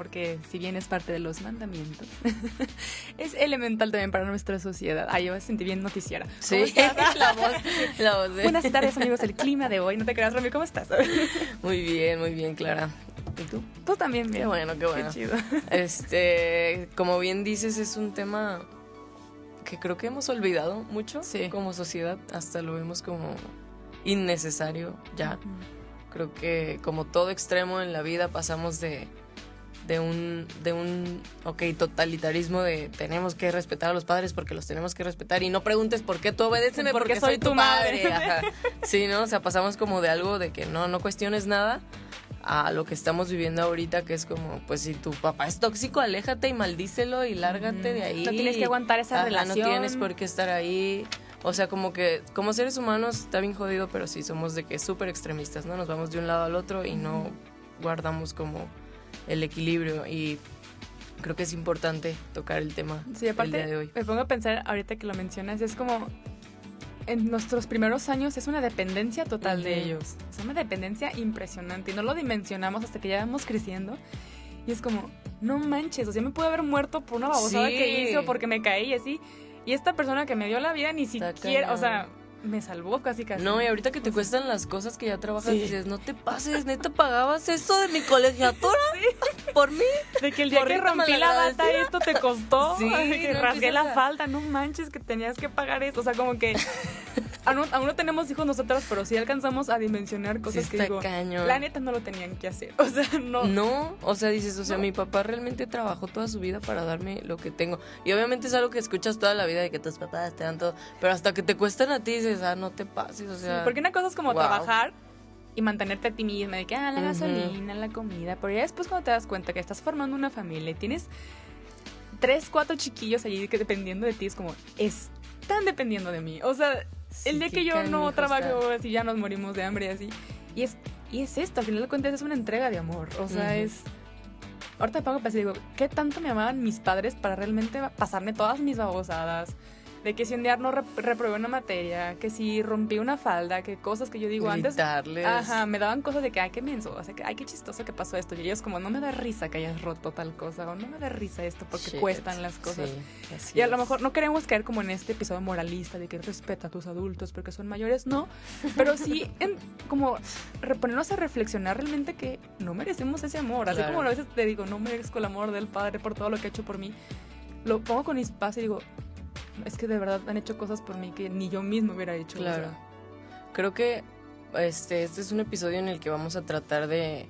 porque si bien es parte de los mandamientos, es elemental también para nuestra sociedad. Ay, yo me sentí bien noticiera. Sí, la voz. La voz Buenas tardes amigos, el clima de hoy. No te creas, Romy, ¿cómo estás? muy bien, muy bien, Clara. ¿Y tú? Tú también bien. Qué bueno, qué bueno. Qué chido. Este, como bien dices, es un tema que creo que hemos olvidado mucho sí. como sociedad. Hasta lo vemos como innecesario ya. Creo que como todo extremo en la vida pasamos de de un, de un, ok, totalitarismo de tenemos que respetar a los padres porque los tenemos que respetar y no preguntes por qué tú obedéceme porque, soy, tu madre. Sí, ¿no? O sea, pasamos como de algo de que no, no cuestiones nada a lo que estamos viviendo ahorita, que es como, pues si tu papá es tóxico, aléjate y maldícelo y lárgate de ahí. No tienes que aguantar esa relación. No tienes por qué estar ahí. O sea, como que como seres humanos está bien jodido, pero sí somos de que súper extremistas, ¿no? Nos vamos de un lado al otro y no guardamos como el equilibrio y creo que es importante tocar el tema sí, aparte, el día de hoy. Me pongo a pensar ahorita que lo mencionas, es como en nuestros primeros años es una dependencia total de ellos. Es una dependencia impresionante y no lo dimensionamos hasta que ya vamos creciendo. Y es como, no manches, o sea, me pude haber muerto por una babosada que hice o porque me caí y así. Y esta persona que me dio la vida ni siquiera, o sea, me salvó casi casi. No, y ahorita que te cuestan las cosas que ya trabajas, dices, no te pases, neta, pagabas esto de mi colegiatura por mí. De que el día que rompí la bata esto te costó, sí, que rasgué la falda, no manches que tenías que pagar esto, o sea, como que aún, no tenemos hijos nosotras, pero sí alcanzamos a dimensionar cosas que digo, la neta no lo tenían que hacer, o sea, no. No, o sea, dices, o sea, mi papá realmente trabajó toda su vida para darme lo que tengo. Y obviamente es algo que escuchas toda la vida de que tus papás te dan todo, pero hasta que te cuestan a ti dices, ah, no te pases, o sea. porque una cosa es como trabajar y mantenerte a ti misma, de que, ah, la gasolina, la comida, pero ya después cuando te das cuenta que estás formando una familia y tienes tres, cuatro chiquillos allí que dependiendo de ti es como, están dependiendo de mí, o sea el día que yo no trabajo así ya nos morimos de hambre y así. Y es, y es esto, al final de cuentas es una entrega de amor. O sea, es... Ahorita me pongo a pensar digo, ¿qué tanto me amaban mis padres para realmente pasarme todas mis babosadas? De que si un día no reprobé una materia, que si rompí una falda, que cosas que yo digo antes. Ajá, me daban cosas de que, ay, qué menso, o sea, que, ay, qué chistoso que pasó esto. Y ellos, como, no me da risa que hayas roto tal cosa, o no me da risa esto porque cuestan las cosas. y a lo mejor no queremos caer como en este episodio moralista de que respeta a tus adultos porque son mayores, no. Pero sí, en, como reponernos a reflexionar realmente que no merecemos ese amor. Así como a veces te digo, no merezco el amor del padre por todo lo que ha hecho por mí. Lo pongo con mis y digo, es que de verdad han hecho cosas por mí que ni yo mismo hubiera hecho. Claro. Creo que este, este es un episodio en el que vamos a tratar de,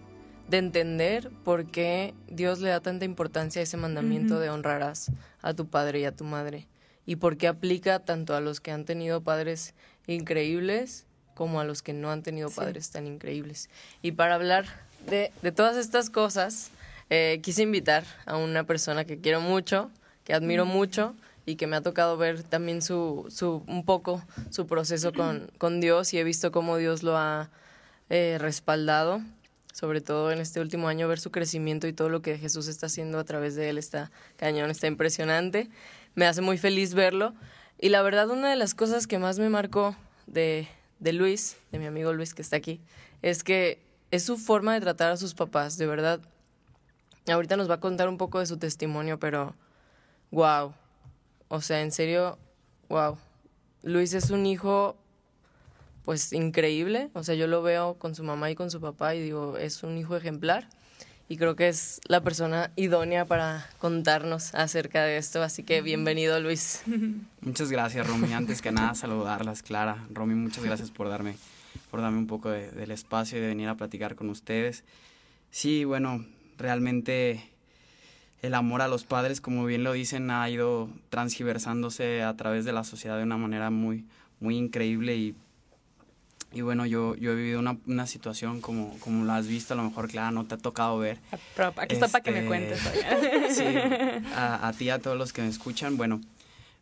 de entender por qué Dios le da tanta importancia a ese mandamiento de honrarás a tu padre y a tu madre. Y por qué aplica tanto a los que han tenido padres increíbles como a los que no han tenido padres tan increíbles. Y para hablar de, de todas estas cosas, eh, quise invitar a una persona que quiero mucho, que admiro mucho, y que me ha tocado ver también su, su un poco su proceso con, con Dios y he visto cómo Dios lo ha eh, respaldado, sobre todo en este último año, ver su crecimiento y todo lo que Jesús está haciendo a través de él está cañón, está impresionante. Me hace muy feliz verlo. Y la verdad, una de las cosas que más me marcó de, de Luis, de mi amigo Luis que está aquí, es que es su forma de tratar a sus papás, de verdad. Ahorita nos va a contar un poco de su testimonio, pero wow, o sea, en serio, wow. Luis es un hijo, pues increíble. O sea, yo lo veo con su mamá y con su papá y digo, es un hijo ejemplar. Y creo que es la persona idónea para contarnos acerca de esto. Así que bienvenido, Luis. Muchas gracias, Romy. Antes que nada, saludarlas, Clara. Romy, muchas gracias por darme, por darme un poco del espacio y de venir a platicar con ustedes. Sí, bueno, realmente el amor a los padres, como bien lo dicen, ha ido transgiversándose a través de la sociedad de una manera muy, muy increíble y Y bueno, yo, yo he vivido una, una situación como, como la has visto, a lo mejor, Clara, no te ha tocado ver. Pero aquí está para que me Este, cuentes. Sí, a, a ti y a todos los que me escuchan. Bueno,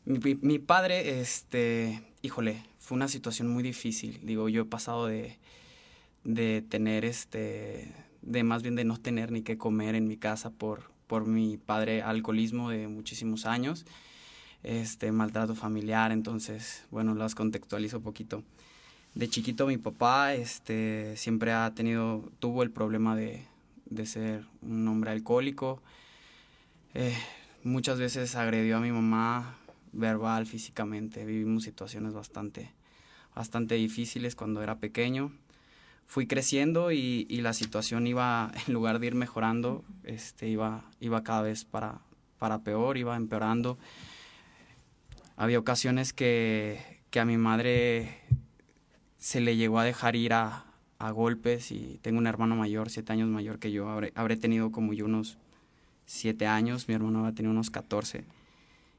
mi, mi padre, este, híjole, fue una situación muy difícil. Digo, yo he pasado de, de tener, este, de más bien de no tener ni qué comer en mi casa por, por mi padre alcoholismo de muchísimos años, este, maltrato familiar. Entonces, bueno, las contextualizo un poquito. De chiquito mi papá, este, siempre ha tenido, tuvo el problema de, de ser un hombre alcohólico. Eh, muchas veces agredió a mi mamá verbal, físicamente. Vivimos situaciones bastante, bastante difíciles cuando era pequeño. Fui creciendo y, la situación iba, en lugar de ir mejorando, este, iba, iba cada vez para, para peor, iba empeorando. Había ocasiones que, que a mi madre se le llegó a dejar ir a, a golpes y tengo un hermano mayor, siete años mayor que yo. Habré, habré tenido como yo unos siete años, mi hermano habrá tenido unos 14.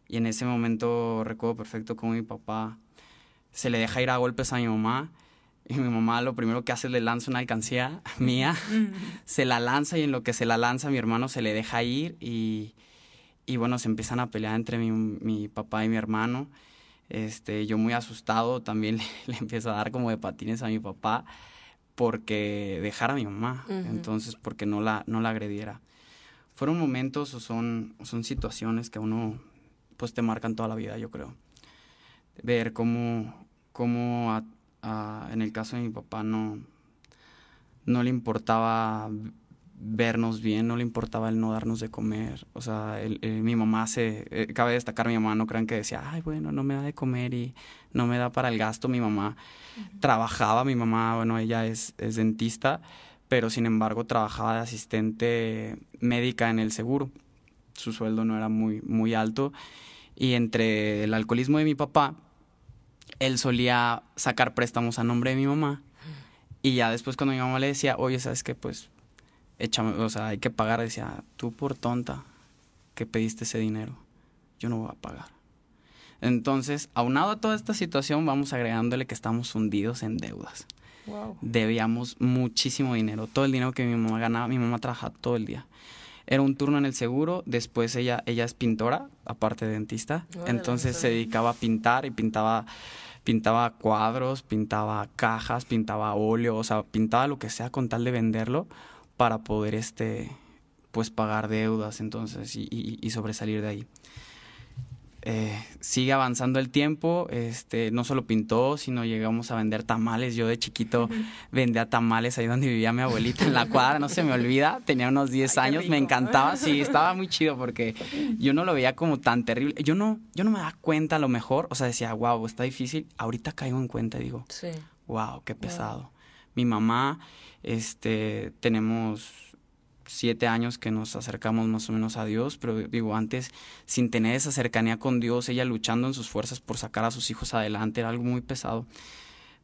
Y en ese momento recuerdo perfecto cómo mi papá se le deja ir a golpes a mi mamá. Y mi mamá lo primero que hace es le lanza una alcancía mía, se la lanza y en lo que se la lanza mi hermano se le deja ir y, y bueno, se empiezan a pelear entre mi, mi papá y mi hermano. Este, yo muy asustado también le, le empiezo a dar como de patines a mi papá porque dejara a mi mamá, Ujú. entonces porque no la, no la agrediera. Fueron momentos o son, son situaciones que a uno pues te marcan toda la vida, yo creo. Ver cómo, cómo a- a- en el caso de mi papá no, no le importaba vernos bien, no le importaba el no darnos de comer. O sea, el- el- mi mamá se, eh, cabe destacar, mi mamá no crean que decía, ay, bueno, no me da de comer y no me da para el gasto. Mi mamá trabajaba, mi mamá, bueno, ella es, es dentista, pero sin embargo trabajaba de asistente médica en el seguro. Su sueldo no era muy, muy alto. Y entre el alcoholismo de mi papá, él solía sacar préstamos a nombre de mi mamá. Y ya después cuando mi mamá le decía, oye, ¿sabes qué? Pues, échame, o sea, hay que pagar, decía, tú por tonta que pediste ese dinero, yo no voy a pagar. Entonces, aunado a toda esta situación, vamos agregándole que estamos hundidos en deudas. Wow. Debíamos muchísimo dinero, todo el dinero que mi mamá ganaba, mi mamá trabajaba todo el día. Era un turno en el seguro, después ella, ella es pintora, aparte de dentista, entonces se dedicaba a pintar y pintaba, pintaba cuadros, pintaba cajas, pintaba óleo, o sea, pintaba lo que sea con tal de venderlo para poder, este, pues pagar deudas, entonces, y, y- y sobresalir de ahí. Eh, sigue avanzando el tiempo, este, no solo pintó, sino llegamos a vender tamales. Yo de chiquito vendía tamales ahí donde vivía mi abuelita en la cuadra, no se me olvida, tenía unos 10 Ay, qué años, me encantaba, sí, estaba muy chido porque yo no lo veía como tan terrible. Yo no, yo no me daba cuenta a lo mejor, o sea, decía, wow, está difícil. Ahorita caigo en cuenta y digo, Sí. wow, qué pesado. Mi mamá, este, tenemos siete años que nos acercamos más o menos a Dios, pero digo, antes, sin tener esa cercanía con Dios, ella luchando en sus fuerzas por sacar a sus hijos adelante, era algo muy pesado.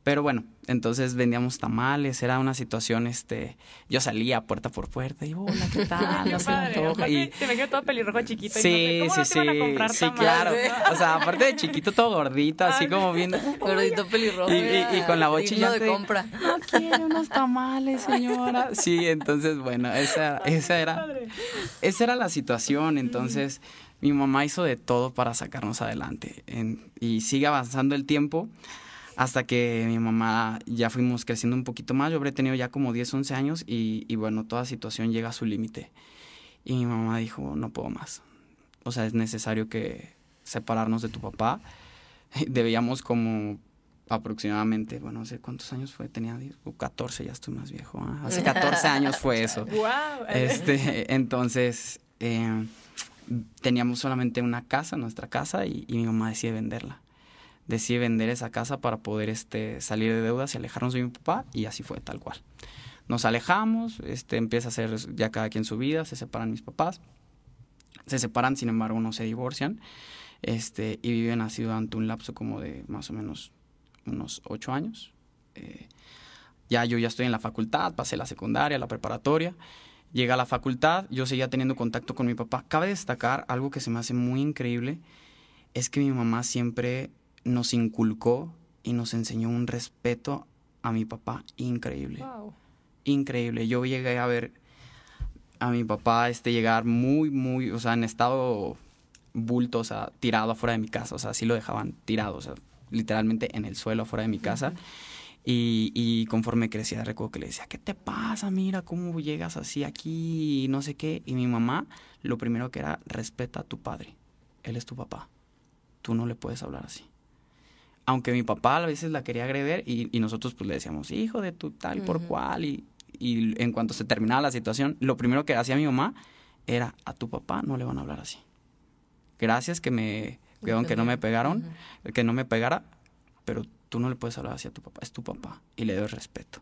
Pero bueno, entonces vendíamos tamales, era una situación, este, yo salía puerta por puerta y hola, ¿qué tal? Qué No se me padre. antoja", Aparte, y- Te me quedo todo pelirrojo chiquito. Sí, y no sé, ¿cómo sí, sí, comprar sí, tamales? claro. O sea, aparte de chiquito, todo gordito, así como viendo, Gordito pelirrojo. Y- y- y con la bochilla de de- compra. no quiere unos tamales, señora. Sí, entonces, bueno, esa, esa era, esa era la situación. Entonces, mi mamá hizo de todo para sacarnos adelante. En- y sigue avanzando el tiempo hasta que mi mamá ya fuimos creciendo un poquito más. Yo habré tenido ya como 10, 11 años y, y bueno, toda situación llega a su límite. Y mi mamá dijo, no puedo más. O sea, es necesario que separarnos de tu papá. Debíamos como aproximadamente, bueno, no sé cuántos años fue, tenía 10 o 14, ya estoy más viejo. ¿ah? Hace 14 años fue eso. Wow. Este, entonces, eh, teníamos solamente una casa, nuestra casa, y, y mi mamá decide venderla. Decide vender esa casa para poder este, salir de deudas y alejarnos de mi papá, y así fue, tal cual. Nos alejamos, este, empieza a hacer ya cada quien su vida, se separan mis papás. Se separan, sin embargo, no se divorcian. Este, y viven así durante un lapso como de más o menos unos ocho años. Eh, ya yo ya estoy en la facultad, pasé la secundaria, la preparatoria. Llega a la facultad, yo seguía teniendo contacto con mi papá. Cabe destacar algo que se me hace muy increíble, es que mi mamá siempre nos inculcó y nos enseñó un respeto a mi papá increíble. Wow. Increíble. Yo llegué a ver a mi papá este llegar muy, muy, o sea, en estado bulto, o sea, tirado afuera de mi casa. O sea, así lo dejaban tirado, o sea, literalmente en el suelo afuera de mi casa. Y, y conforme crecía, recuerdo que le decía, ¿qué te pasa? Mira cómo llegas así aquí y no sé qué. Y mi mamá, lo primero que era, respeta a tu padre. Él es tu papá. Tú no le puedes hablar así. Aunque mi papá a veces la quería agredir y, y nosotros pues le decíamos, hijo de tu tal por cual. Y, y en cuanto se terminaba la situación, lo primero que hacía mi mamá era, a tu papá no le van a hablar así. Gracias que me, cuidaron que no me pegaron, que no me pegara, pero tú no le puedes hablar así a tu papá, es tu papá y le doy respeto.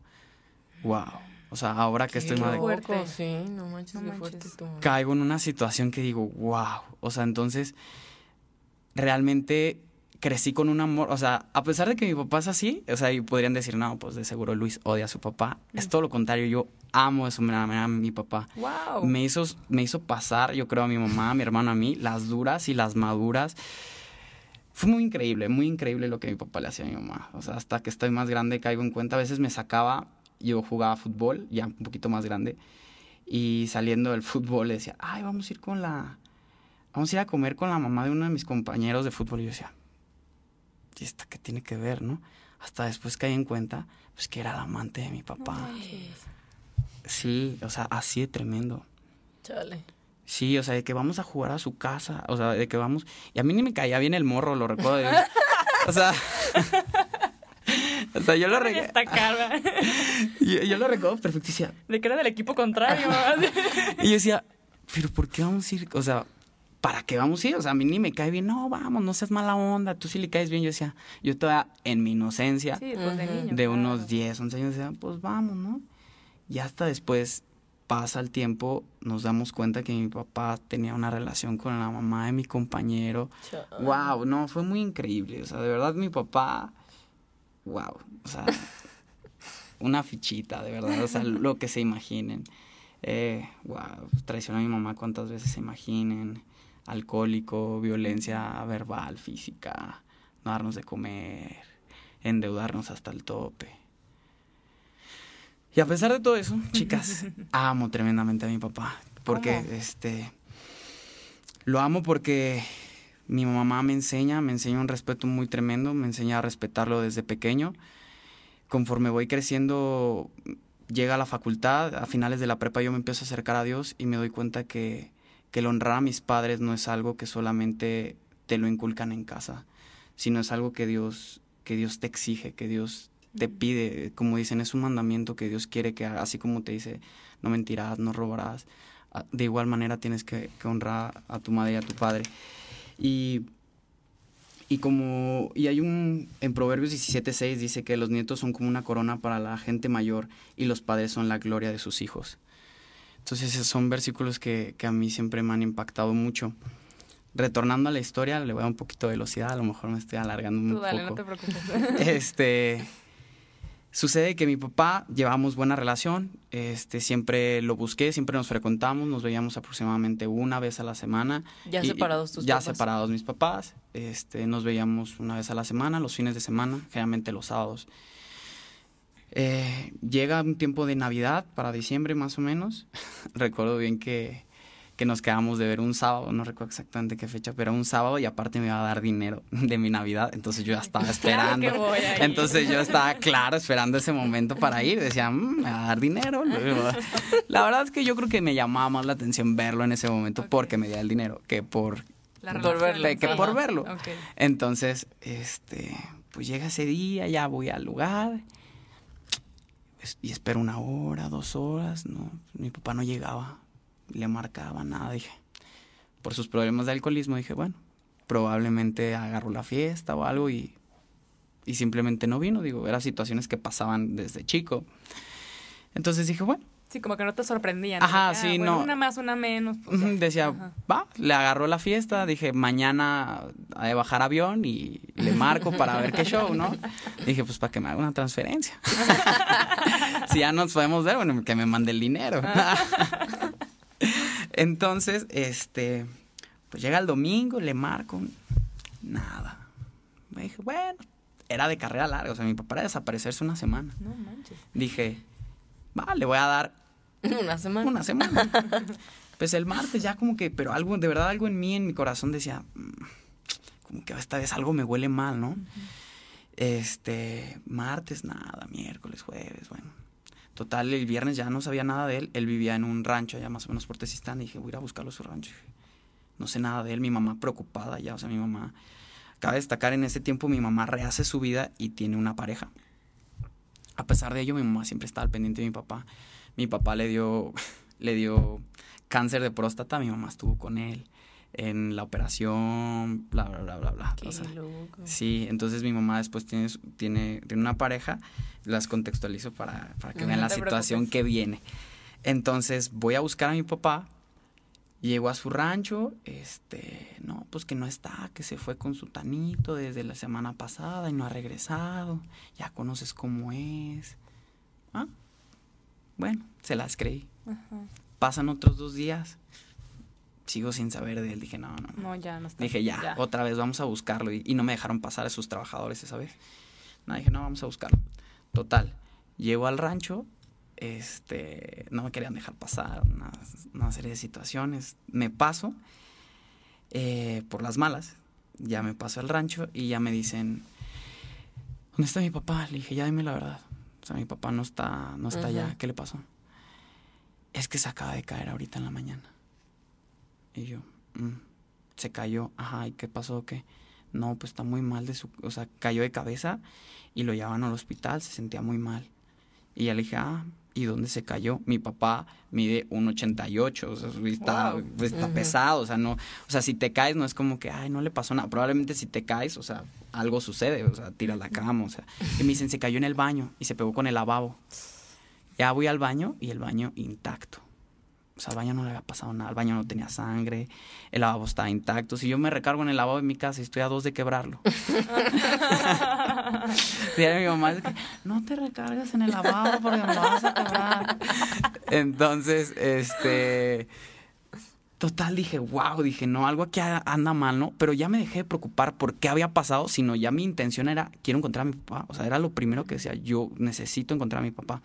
Wow. O sea, ahora que estoy más de- fuerte. Sí, no manches, No manches. fuerte caigo en una situación que digo, wow. O sea, entonces realmente crecí con un amor, o sea, a pesar de que mi papá es así, o sea, y podrían decir, no, pues de seguro Luis odia a su papá. Es todo lo contrario, yo amo de su manera a mi papá. Wow. Me hizo, me hizo pasar, yo creo, a mi mamá, a mi hermano, a mí, las duras y las maduras. Fue muy increíble, muy increíble lo que mi papá le hacía a mi mamá. O sea, hasta que estoy más grande caigo en cuenta. A veces me sacaba, yo jugaba fútbol, ya un poquito más grande, y saliendo del fútbol le decía, ay, vamos a ir con la... Vamos a ir a comer con la mamá de uno de mis compañeros de fútbol. Y yo decía, ¿y esta qué tiene que ver, no? Hasta después caí en cuenta, pues que era la amante de mi papá. Sí, o sea, así de tremendo. Chale. Sí, o sea, de que vamos a jugar a su casa, o sea, de que vamos... Y a mí ni me caía bien el morro, lo recuerdo. de- O sea... O sea, yo lo, Ay, re- esta cara. yo, yo lo recuerdo perfecto y decía, De que era del equipo contrario. y yo decía, pero ¿por qué vamos a ir? O sea, ¿para qué vamos a ir? O sea, a mí ni me cae bien. No, vamos, no seas mala onda. Tú sí le caes bien. Yo decía, yo todavía en mi inocencia, Sí, pues de Ujú. niño. de claro. unos 10, 11 años, decía, pues vamos, ¿no? Y hasta después pasa el tiempo, nos damos cuenta que mi papá tenía una relación con la mamá de mi compañero. Wow, no, fue muy increíble. O sea, de verdad mi papá, wow, o sea, una fichita, de verdad, o sea, lo que se imaginen. Eh, wow, traicionó a mi mamá cuantas veces se imaginen. Alcohólico, violencia verbal, física, no darnos de comer, endeudarnos hasta el tope. Y a pesar de todo eso, chicas, amo tremendamente a mi papá. Porque, ¿Cómo? este, lo amo porque mi mamá me enseña, me enseña un respeto muy tremendo, me enseña a respetarlo desde pequeño. Conforme voy creciendo, llega a la facultad, a finales de la prepa yo me empiezo a acercar a Dios y me doy cuenta que, que el honrar a mis padres no es algo que solamente te lo inculcan en casa, sino es algo que Dios, que Dios te exige, que Dios te pide, como dicen, es un mandamiento que Dios quiere que así como te dice, no mentirás, no robarás, a- de igual manera tienes que, que honrar a tu madre y a tu padre. Y, y como, y hay un, en Proverbios 17.6 dice que los nietos son como una corona para la gente mayor y los padres son la gloria de sus hijos. Entonces esos son versículos que, que a mí siempre me han impactado mucho. Retornando a la historia, le voy a dar un poquito de velocidad, a lo mejor me estoy alargando un Tú dale, no poco. te preocupes. Este sucede que mi papá llevamos buena relación, este siempre lo busqué, siempre nos frecuentamos, nos veíamos aproximadamente una vez a la semana. Ya Y- separados tus Ya papás. separados mis papás, este nos veíamos una vez a la semana, los fines de semana, generalmente los sábados. Eh, llega un tiempo de Navidad para diciembre más o menos. Recuerdo bien que, que nos quedamos de ver un sábado, no recuerdo exactamente qué fecha, pero un sábado y aparte me iba a dar dinero de mi Navidad, entonces yo ya estaba esperando. Claro que voy a ir. Entonces yo estaba claro esperando ese momento para ir. Decía, "Mm, me va a dar dinero. La verdad es que yo creo que me llamaba más la atención verlo en ese momento porque me dio el dinero que por La Por verle, que por verlo. Entonces, este, pues llega ese día, ya voy al lugar y espero una hora, dos horas, no, mi papá no llegaba, le marcaba nada, dije, por sus problemas de alcoholismo, dije, bueno, probablemente agarró la fiesta o algo y, y simplemente no vino, digo, eran situaciones que pasaban desde chico. Entonces dije, bueno, Sí, como que no te sorprendían. Ajá, sí, bueno, no. Una más, una menos. pues, Decía, Ajá. va, le agarró la fiesta, dije, mañana ha de bajar avión y le marco para ver qué show, ¿no? Dije, pues para que me haga una transferencia. si ya nos podemos ver, bueno, que me mande el dinero. Entonces, este, pues llega el domingo, le marco, nada. Me dije, bueno, era de carrera larga, o sea, mi papá era desaparecerse una semana. No manches. Dije, va, le voy a dar Una semana. una semana. pues el martes ya como que, pero algo, de verdad algo en mí, en mi corazón decía, "Mm, como que esta vez algo me huele mal, ¿no? Este, martes nada, miércoles, jueves, bueno. Total, el viernes ya no sabía nada de él. Él vivía en un rancho allá más o menos por Tezistán. Y dije, voy a ir a buscarlo a su rancho. No sé nada de él. Mi mamá preocupada ya. O sea, mi mamá... Cabe destacar, en ese tiempo mi mamá rehace su vida y tiene una pareja. A pesar de ello, mi mamá siempre estaba al pendiente de mi papá. Mi papá le dio, le dio cáncer de próstata. Mi mamá estuvo con él en la operación, bla, bla, bla, bla, bla. Qué O sea, loco. Sí, entonces mi mamá después tiene, tiene, tiene una pareja, las contextualizo para, para que No vean la situación preocupes. que viene. Entonces voy a buscar a mi papá, llego a su rancho, este, no, pues que no está, que se fue con su tanito desde la semana pasada y no ha regresado, ya conoces cómo es. Ah, bueno, se las creí. Ajá. Pasan otros dos días, sigo sin saber de él, dije, no, no, no. No, ya no está. Dije, ya, otra vez vamos a buscarlo. Y, y no me dejaron pasar a sus trabajadores esa vez. No, dije, no, vamos a buscarlo. Total, llego al rancho, este, no me querían dejar pasar, una, una serie de situaciones. Me paso eh, por las malas, ya me paso al rancho y ya me dicen, ¿dónde está mi papá? Le dije, ya dime la verdad. O sea, mi papá no está, no está allá. ¿Qué le pasó? Es que se acaba de caer ahorita en la mañana. Y yo, "Mm, se cayó, ajá, ¿y qué pasó? ¿Qué? No, pues está muy mal de su, o sea, cayó de cabeza y lo llevaban al hospital, se sentía muy mal. Y ya le dije, ah, ¿y dónde se cayó? Mi papá mide 1,88, o sea, está, Wow. pues, está Ujú. pesado, o sea, no, o sea, si te caes no es como que, ay, no le pasó nada, probablemente si te caes, o sea, algo sucede, o sea, tira la cama, o sea, y me dicen, se cayó en el baño y se pegó con el lavabo. Ya voy al baño y el baño intacto. O sea, al baño no le había pasado nada, el baño no tenía sangre, el lavabo estaba intacto. Si yo me recargo en el lavabo de mi casa y estoy a dos de quebrarlo. Decía mi mamá, es que, no te recargas en el lavabo porque me vas a quebrar. Entonces, este... Total, dije, wow, dije, no, algo aquí anda mal, ¿no? Pero ya me dejé de preocupar por qué había pasado, sino ya mi intención era, quiero encontrar a mi papá. O sea, era lo primero que decía, yo necesito encontrar a mi papá.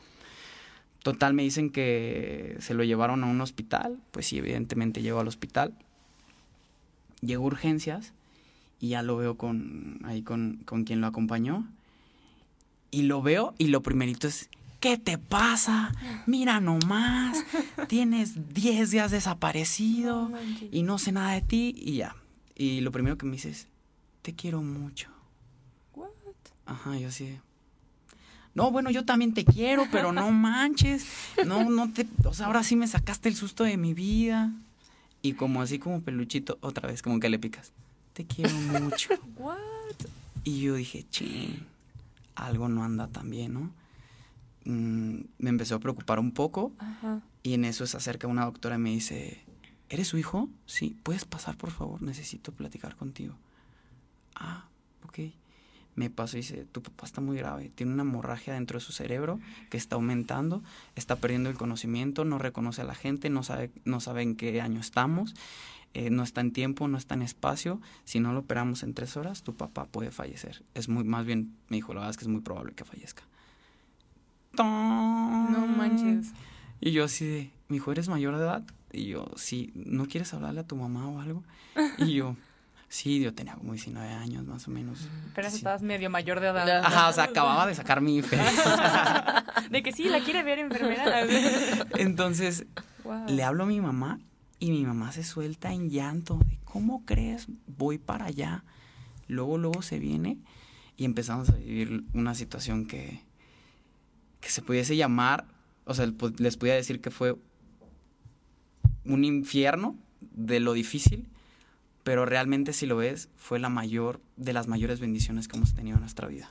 Total, me dicen que se lo llevaron a un hospital. Pues sí, evidentemente llegó al hospital. Llegó a urgencias y ya lo veo con ahí con, con quien lo acompañó. Y lo veo y lo primerito es, ¿qué te pasa? Mira nomás, tienes 10 días desaparecido y no sé nada de ti y ya. Y lo primero que me dice es, te quiero mucho. What? Ajá, yo así No, bueno, yo también te quiero, pero no manches. No, no te. O sea, ahora sí me sacaste el susto de mi vida. Y como así como peluchito, otra vez, como que le picas. Te quiero mucho. What? Y yo dije, ching, algo no anda tan bien, ¿no? Mm, me empezó a preocupar un poco. Ajá. Y en eso se acerca una doctora y me dice, ¿eres su hijo? Sí, puedes pasar, por favor, necesito platicar contigo. Ah, ok. Me pasó y dice, tu papá está muy grave, tiene una hemorragia dentro de su cerebro que está aumentando, está perdiendo el conocimiento, no reconoce a la gente, no sabe, no sabe en qué año estamos, eh, no está en tiempo, no está en espacio. Si no lo operamos en tres horas, tu papá puede fallecer. Es muy, más bien, me dijo, la verdad es que es muy probable que fallezca. No manches. Y yo así de, mi hijo, ¿eres mayor de edad? Y yo, sí, ¿no quieres hablarle a tu mamá o algo? Y yo, sí, yo tenía como 19 años más o menos. Pero Sí. estabas medio mayor de edad. Ajá, o sea, acababa de sacar mi IFE. De que sí, la quiere ver enfermera. Entonces, Wow. le hablo a mi mamá y mi mamá se suelta en llanto. De, ¿Cómo crees? Voy para allá. Luego, luego se viene y empezamos a vivir una situación que, que se pudiese llamar, o sea, les podía decir que fue un infierno de lo difícil, pero realmente si lo ves, fue la mayor de las mayores bendiciones que hemos tenido en nuestra vida.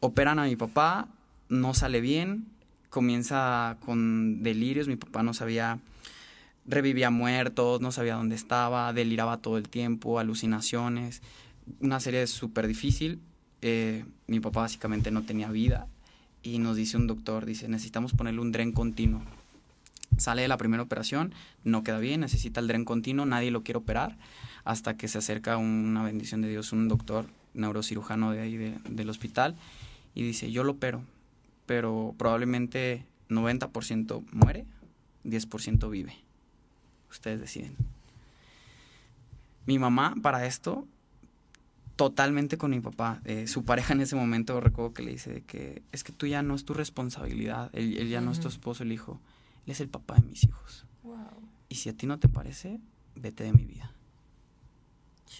Operan a mi papá, no sale bien, comienza con delirios, mi papá no sabía, revivía muertos, no sabía dónde estaba, deliraba todo el tiempo, alucinaciones, una serie súper difícil. Eh, mi papá básicamente no tenía vida y nos dice un doctor, dice, necesitamos ponerle un dren continuo. Sale de la primera operación, no queda bien, necesita el dren continuo, nadie lo quiere operar, hasta que se acerca una bendición de Dios, un doctor neurocirujano de ahí del hospital, y dice, yo lo opero, pero probablemente 90% muere, 10% vive. Ustedes deciden. Mi mamá para esto, totalmente con mi papá. Eh, su pareja en ese momento recuerdo que le dice que es que tú ya no es tu responsabilidad, él, ya no es tu esposo, el hijo, él es el papá de mis hijos. Y si a ti no te parece, vete de mi vida.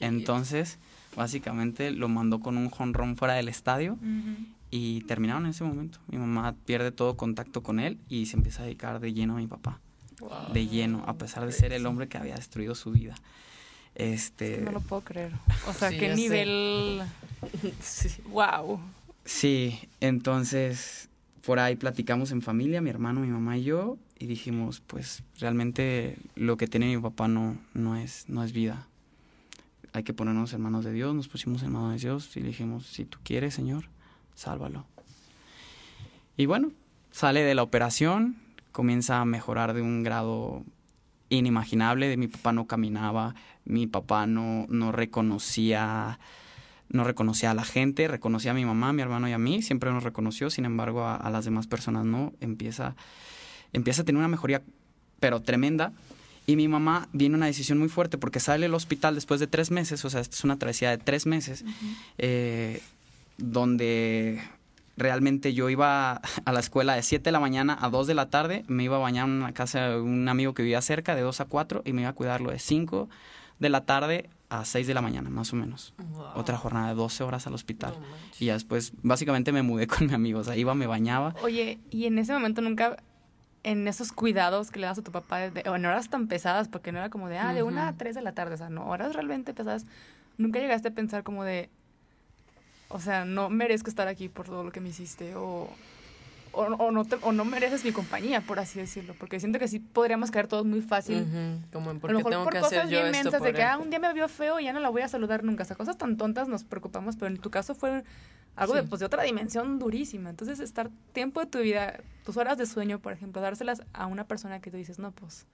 Entonces, básicamente lo mandó con un jonrón fuera del estadio y terminaron en ese momento. Mi mamá pierde todo contacto con él y se empieza a dedicar de lleno a mi papá. De lleno, a pesar de ser el hombre que había destruido su vida. Este... No lo puedo creer. O sea, qué nivel... Wow. Sí, entonces por ahí platicamos en familia, mi hermano, mi mamá y yo, y dijimos, pues realmente lo que tiene mi papá no, no, es, no es vida. Hay que ponernos en manos de Dios, nos pusimos en manos de Dios y dijimos, si tú quieres, Señor, sálvalo. Y bueno, sale de la operación, comienza a mejorar de un grado inimaginable, de mi papá no caminaba, mi papá no, no reconocía no reconocía a la gente, reconocía a mi mamá, a mi hermano y a mí, siempre nos reconoció, sin embargo a, las demás personas no, empieza, empieza a tener una mejoría pero tremenda. Y mi mamá viene una decisión muy fuerte porque sale del hospital después de tres meses, o sea, esta es una travesía de tres meses, eh, donde realmente yo iba a la escuela de 7 de la mañana a 2 de la tarde, me iba a bañar en una casa de un amigo que vivía cerca, de 2 a 4, y me iba a cuidarlo de 5 de la tarde a 6 de la mañana, más o menos. Otra jornada de 12 horas al hospital. y ya después, básicamente me mudé con mi amigo, o sea, iba, me bañaba. Oye, y en ese momento nunca, en esos cuidados que le das a tu papá, o en horas tan pesadas, porque no era como de, ah, de 1 a 3 de la tarde, o sea, no, horas realmente pesadas, nunca llegaste a pensar como de, o sea, no merezco estar aquí por todo lo que me hiciste, o o, no o no mereces mi compañía, por así decirlo. Porque siento que sí podríamos caer todos muy fácil. Como en por qué tengo que hacer yo esto de que ah, un día me vio feo y ya no la voy a saludar nunca. O sea, cosas tan tontas nos preocupamos, pero en tu caso fue algo de, pues, de otra dimensión durísima. Entonces, estar tiempo de tu vida, tus horas de sueño, por ejemplo, dárselas a una persona que tú dices, no, pues,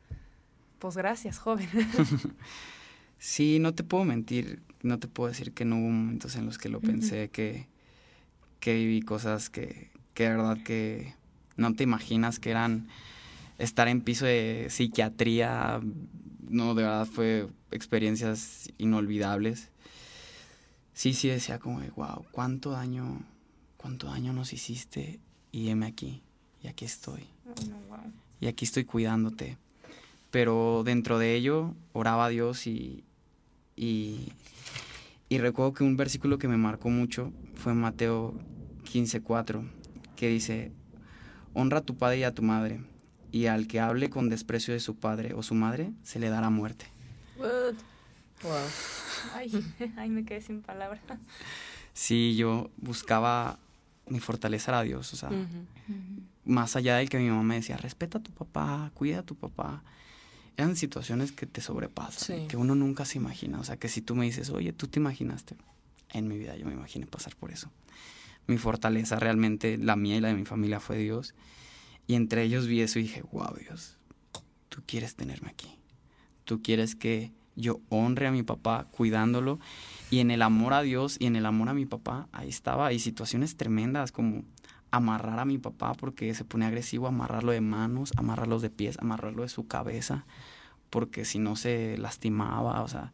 pues gracias, joven. sí, no te puedo mentir, no te puedo decir que no hubo momentos en los que lo pensé, que, que viví cosas que, que de verdad que no te imaginas que eran estar en piso de psiquiatría, no, de verdad fue experiencias inolvidables. Sí, sí decía como de, wow, cuánto daño, cuánto daño nos hiciste y heme aquí, y aquí estoy. Y aquí estoy cuidándote. Pero dentro de ello oraba a Dios y, y, y recuerdo que un versículo que me marcó mucho fue Mateo 15:4 que dice, honra a tu padre y a tu madre, y al que hable con desprecio de su padre o su madre, se le dará muerte. Ay, me quedé sin palabras. Sí, yo buscaba mi fortaleza a Dios, o sea, más allá del que mi mamá me decía, respeta a tu papá, cuida a tu papá. Eran situaciones que te sobrepasan, que uno nunca se imagina. O sea, que si tú me dices, oye, tú te imaginaste, en mi vida yo me imaginé pasar por eso mi fortaleza realmente, la mía y la de mi familia fue Dios. Y entre ellos vi eso y dije, wow Dios, tú quieres tenerme aquí. Tú quieres que yo honre a mi papá cuidándolo. Y en el amor a Dios y en el amor a mi papá, ahí estaba. Hay situaciones tremendas como amarrar a mi papá porque se pone agresivo, amarrarlo de manos, amarrarlo de pies, amarrarlo de su cabeza, porque si no se lastimaba, o sea,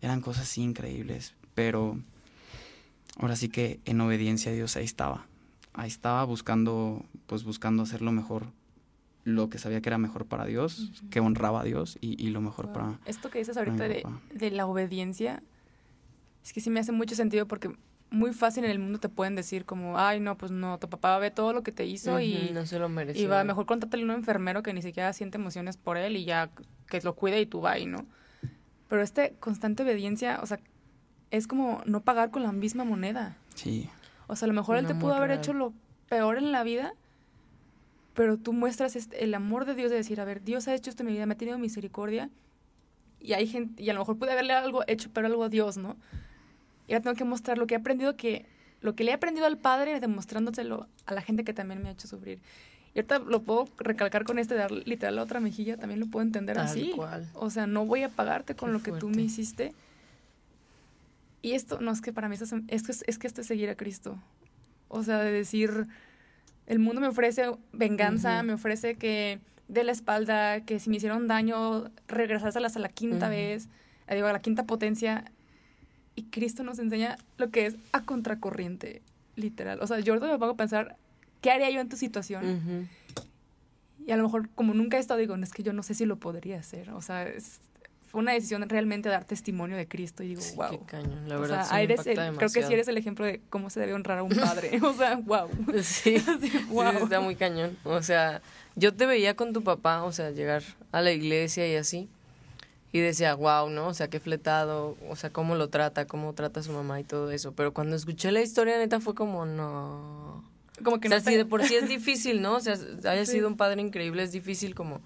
eran cosas increíbles. Pero ahora sí que en obediencia a Dios ahí estaba. Ahí estaba buscando, pues buscando hacer lo mejor, lo que sabía que era mejor para Dios, que honraba a Dios y, lo mejor para... Esto que dices ahorita de, de, la obediencia, es que sí me hace mucho sentido porque muy fácil en el mundo te pueden decir como, ay, no, pues no, tu papá ve todo lo que te hizo y... No se lo merece. Y va, mejor contrátale a un enfermero que ni siquiera siente emociones por él y ya que lo cuide y tú va y no. Pero este constante obediencia, o sea, es como no pagar con la misma moneda. Sí. O sea, a lo mejor él te pudo haber hecho lo peor en la vida, pero tú muestras este, el amor de Dios de decir, a ver, Dios ha hecho esto en mi vida, me ha tenido misericordia, y hay gente, y a lo mejor pude haberle algo hecho, pero algo a Dios, ¿no? Y ahora tengo que mostrar lo que he aprendido que, lo que le he aprendido al Padre, demostrándoselo a la gente que también me ha hecho sufrir. Y ahorita lo puedo recalcar con este, dar literal la otra mejilla, también lo puedo entender así. O sea, no voy a pagarte con lo que tú me hiciste, Y esto, no, es que para mí esto es, es, que, es que esto es seguir a Cristo. O sea, de decir, el mundo me ofrece venganza, me ofrece que de la espalda, que si me hicieron daño, regresárselas a la quinta vez, digo, a la quinta potencia. Y Cristo nos enseña lo que es a contracorriente, literal. O sea, yo ahorita me pongo a pensar, ¿qué haría yo en tu situación? Y a lo mejor, como nunca he estado, digo, es que yo no sé si lo podría hacer. O sea, fue una decisión realmente dar testimonio de Cristo. Y digo, wow. Qué cañón, la verdad. O sea, eres creo que sí eres el ejemplo de cómo se debe honrar a un padre. o sea, wow. Sí, wow. sí, está muy cañón. O sea, yo te veía con tu papá, o sea, llegar a la iglesia y así. Y decía, wow, ¿no? O sea, qué fletado, o sea, cómo lo trata, cómo trata a su mamá y todo eso. Pero cuando escuché la historia, neta, fue como, no. Como que o sea, si de por sí es difícil, ¿no? O sea, haya sido un padre increíble, es difícil como,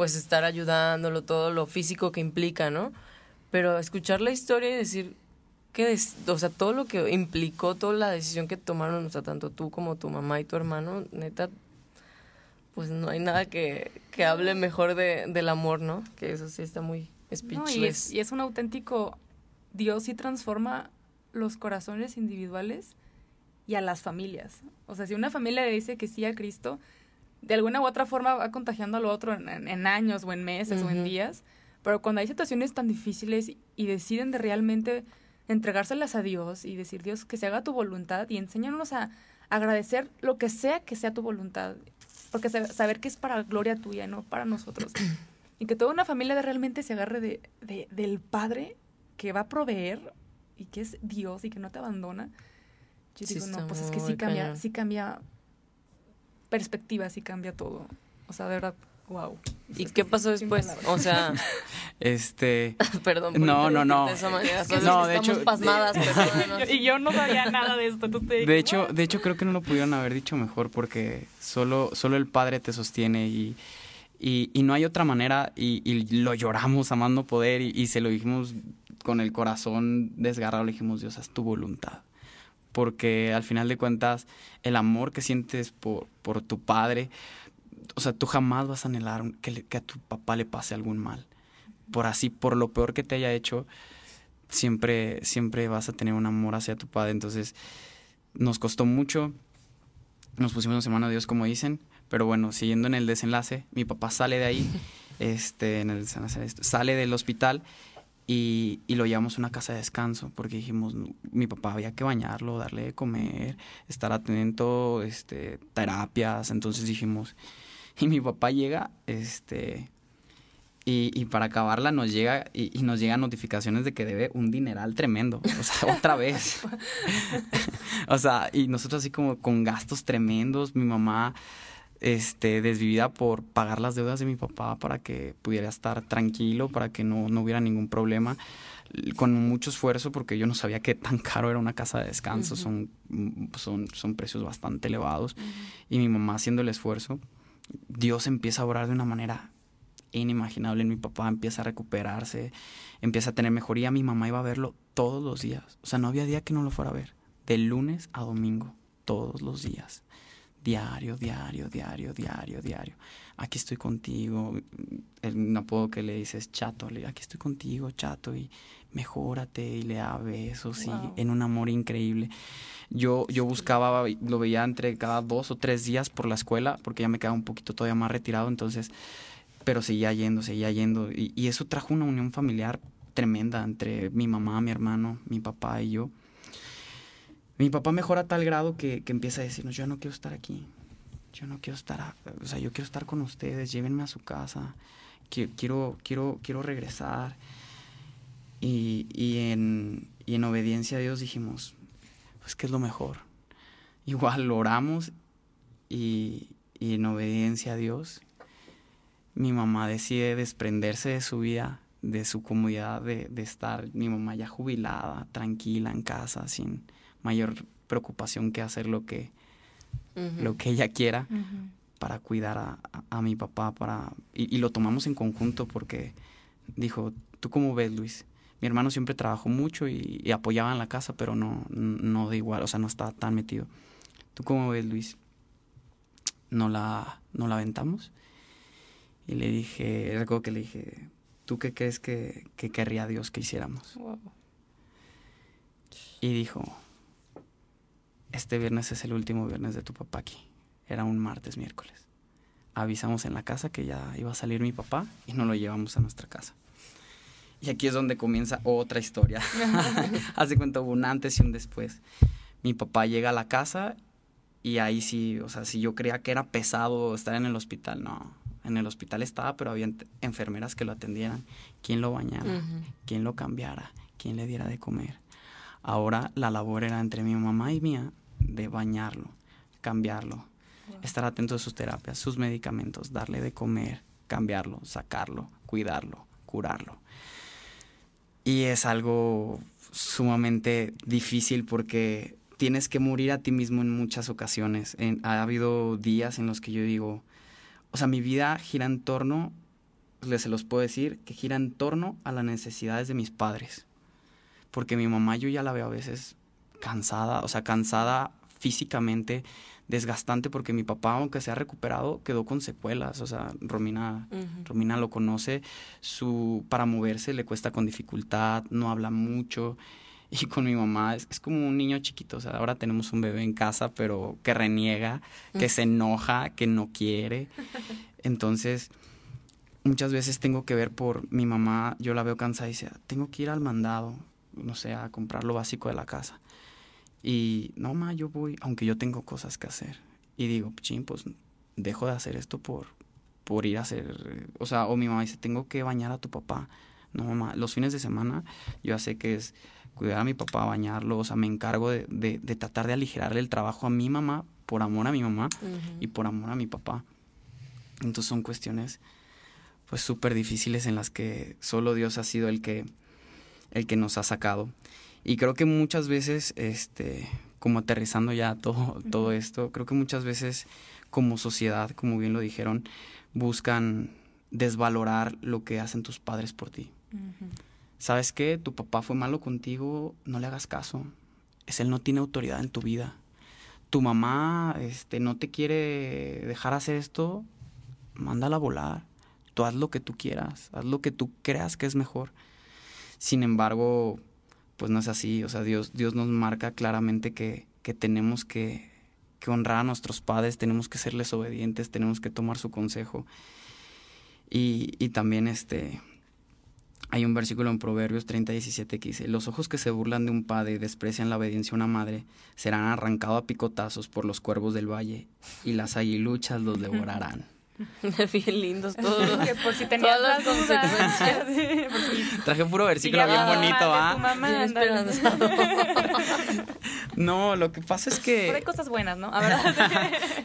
pues, estar ayudándolo, todo lo físico que implica, ¿no? Pero escuchar la historia y decir, que, o sea, todo lo que implicó, toda la decisión que tomaron, o sea, tanto tú como tu mamá y tu hermano, neta, pues no hay nada que, que hable mejor de, del amor, ¿no? Que eso sí está muy speechless. y, es, y es un auténtico, Dios sí transforma los corazones individuales y a las familias. O sea, si una familia le dice que sí a Cristo, de alguna u otra forma va contagiando al otro en, años o en meses o en días. Pero cuando hay situaciones tan difíciles y deciden de realmente entregárselas a Dios y decir, Dios, que se haga tu voluntad y enséñanos a agradecer lo que sea que sea tu voluntad porque saber que es para gloria tuya, no para nosotros. y que toda una familia realmente se agarre de, de, del Padre que va a proveer y que es Dios y que no te abandona. Yo digo, no, pues es que sí cambia, sí cambia perspectiva, sí cambia todo. O sea, de verdad, wow. ¿Y qué pasó después? O sea, este, perdón. no, no, no. De no, de hecho, pasmadas, y yo no sabía nada de esto. de hecho, de hecho creo que no lo pudieron haber dicho mejor porque solo, solo el Padre te sostiene y, y, y no hay otra manera y, y lo lloramos amando poder y, y, se lo dijimos con el corazón desgarrado, le dijimos Dios, haz tu voluntad. Porque al final de cuentas, el amor que sientes por, por tu Padre, o sea, tú jamás vas a anhelar que, que, a tu papá le pase algún mal. Por así, por lo peor que te haya hecho, siempre, siempre vas a tener un amor hacia tu padre. Entonces, nos costó mucho, nos pusimos en mano de Dios, como dicen, pero bueno, siguiendo en el desenlace, mi papá sale de ahí, este, en el sale del hospital y, y, lo llevamos a una casa de descanso porque dijimos, mi papá había que bañarlo, darle de comer, estar atento, este, terapias, entonces dijimos, y mi papá llega, este, y, y para acabarla nos llega, y, y, nos llegan notificaciones de que debe un dineral tremendo, o sea, otra vez. o sea, y nosotros así como con gastos tremendos, mi mamá, este, desvivida por pagar las deudas de mi papá para que pudiera estar tranquilo, para que no, no hubiera ningún problema con mucho esfuerzo porque yo no sabía que tan caro era una casa de descanso, uh -huh. son, son, son precios bastante elevados uh -huh. y mi mamá haciendo el esfuerzo Dios empieza a orar de una manera inimaginable en mi papá, empieza a recuperarse, empieza a tener mejoría. Mi mamá iba a verlo todos los días. O sea, no había día que no lo fuera a ver. De lunes a domingo, todos los días. Diario, diario, diario, diario, diario. Aquí estoy contigo. El apodo que le dices chato, le, aquí estoy contigo, chato, y mejórate, y le da besos, wow. y en un amor increíble. Yo, yo buscaba, lo veía entre cada dos o tres días por la escuela, porque ya me quedaba un poquito todavía más retirado, entonces, pero seguía yendo, seguía yendo. Y, y eso trajo una unión familiar tremenda entre mi mamá, mi hermano, mi papá y yo. Mi papá mejora a tal grado que, que empieza a decirnos, yo no quiero estar aquí, yo no quiero estar, a, o sea, yo quiero estar con ustedes, llévenme a su casa, quiero, quiero, quiero regresar. Y, y, en, y en obediencia a Dios dijimos, pues que es lo mejor. Igual oramos y, y en obediencia a Dios, mi mamá decide desprenderse de su vida, de su comodidad de, de estar, mi mamá ya jubilada, tranquila en casa, sin mayor preocupación que hacer lo que, uh -huh. lo que ella quiera uh -huh. para cuidar a, a, a, mi papá. Para, y, y, lo tomamos en conjunto porque dijo, ¿tú cómo ves, Luis? Mi hermano siempre trabajó mucho y, y apoyaba en la casa, pero no, no de igual, o sea, no estaba tan metido. ¿Tú cómo ves, Luis? ¿No la, no la aventamos? Y le dije, recuerdo que le dije, ¿tú qué crees que, que querría Dios que hiciéramos? Wow. Y dijo, este viernes es el último viernes de tu papá aquí. Era un martes, miércoles. Avisamos en la casa que ya iba a salir mi papá y nos lo llevamos a nuestra casa. Y aquí es donde comienza otra historia. Hace cuenta hubo un antes y un después. Mi papá llega a la casa y ahí sí, o sea, si yo creía que era pesado estar en el hospital, no. En el hospital estaba, pero había enfermeras que lo atendieran. ¿Quién lo bañara? ¿Quién lo cambiara? ¿Quién le diera de comer? Ahora la labor era entre mi mamá y mía de bañarlo, cambiarlo, estar atento a sus terapias, sus medicamentos, darle de comer, cambiarlo, sacarlo, cuidarlo, curarlo. Y es algo sumamente difícil porque tienes que morir a ti mismo en muchas ocasiones. ha habido días en los que yo digo, o sea, mi vida gira en torno, les se los puedo decir, que gira en torno a las necesidades de mis padres. Porque mi mamá yo ya la veo a veces cansada, o sea, cansada físicamente, desgastante, porque mi papá, aunque se ha recuperado, quedó con secuelas. O sea, Romina, Romina lo conoce, su, para moverse le cuesta con dificultad, no habla mucho. Y con mi mamá es, es, como un niño chiquito, o sea, ahora tenemos un bebé en casa, pero que reniega, que se enoja, que no quiere. Entonces, muchas veces tengo que ver por mi mamá, yo la veo cansada y dice, tengo que ir al mandado, no sé, a comprar lo básico de la casa. Y no, ma, yo voy, aunque yo tengo cosas que hacer. Y digo, ching, pues dejo de hacer esto por, por ir a hacer, o sea, o mi mamá dice, tengo que bañar a tu papá. No, mamá, los fines de semana yo sé que es cuidar a mi papá, bañarlo, o sea, me encargo de, de, tratar de aligerarle el trabajo a mi mamá por amor a mi mamá y por amor a mi papá. Entonces son cuestiones pues súper difíciles en las que solo Dios ha sido el que, el que nos ha sacado. Y creo que muchas veces, este, como aterrizando ya todo, todo esto, creo que muchas veces como sociedad, como bien lo dijeron, buscan desvalorar lo que hacen tus padres por ti. ¿Sabes qué? Tu papá fue malo contigo, no le hagas caso. Es él no tiene autoridad en tu vida. Tu mamá este, no te quiere dejar hacer esto, mándala a volar. Tú haz lo que tú quieras, haz lo que tú creas que es mejor. Sin embargo, pues no es así. O sea, Dios, Dios nos marca claramente que, que tenemos que, que, honrar a nuestros padres, tenemos que serles obedientes, tenemos que tomar su consejo. Y, y también este, hay un versículo en Proverbios 30, 17 que dice, los ojos que se burlan de un padre y desprecian la obediencia a una madre serán arrancados a picotazos por los cuervos del valle y las aguiluchas los devorarán. bien lindos todos. que por si tenías todas las consecuencias. Traje puro versículo bien bonito, ¿ah? no, lo que pasa es que. Pero hay cosas buenas, ¿no? A ver.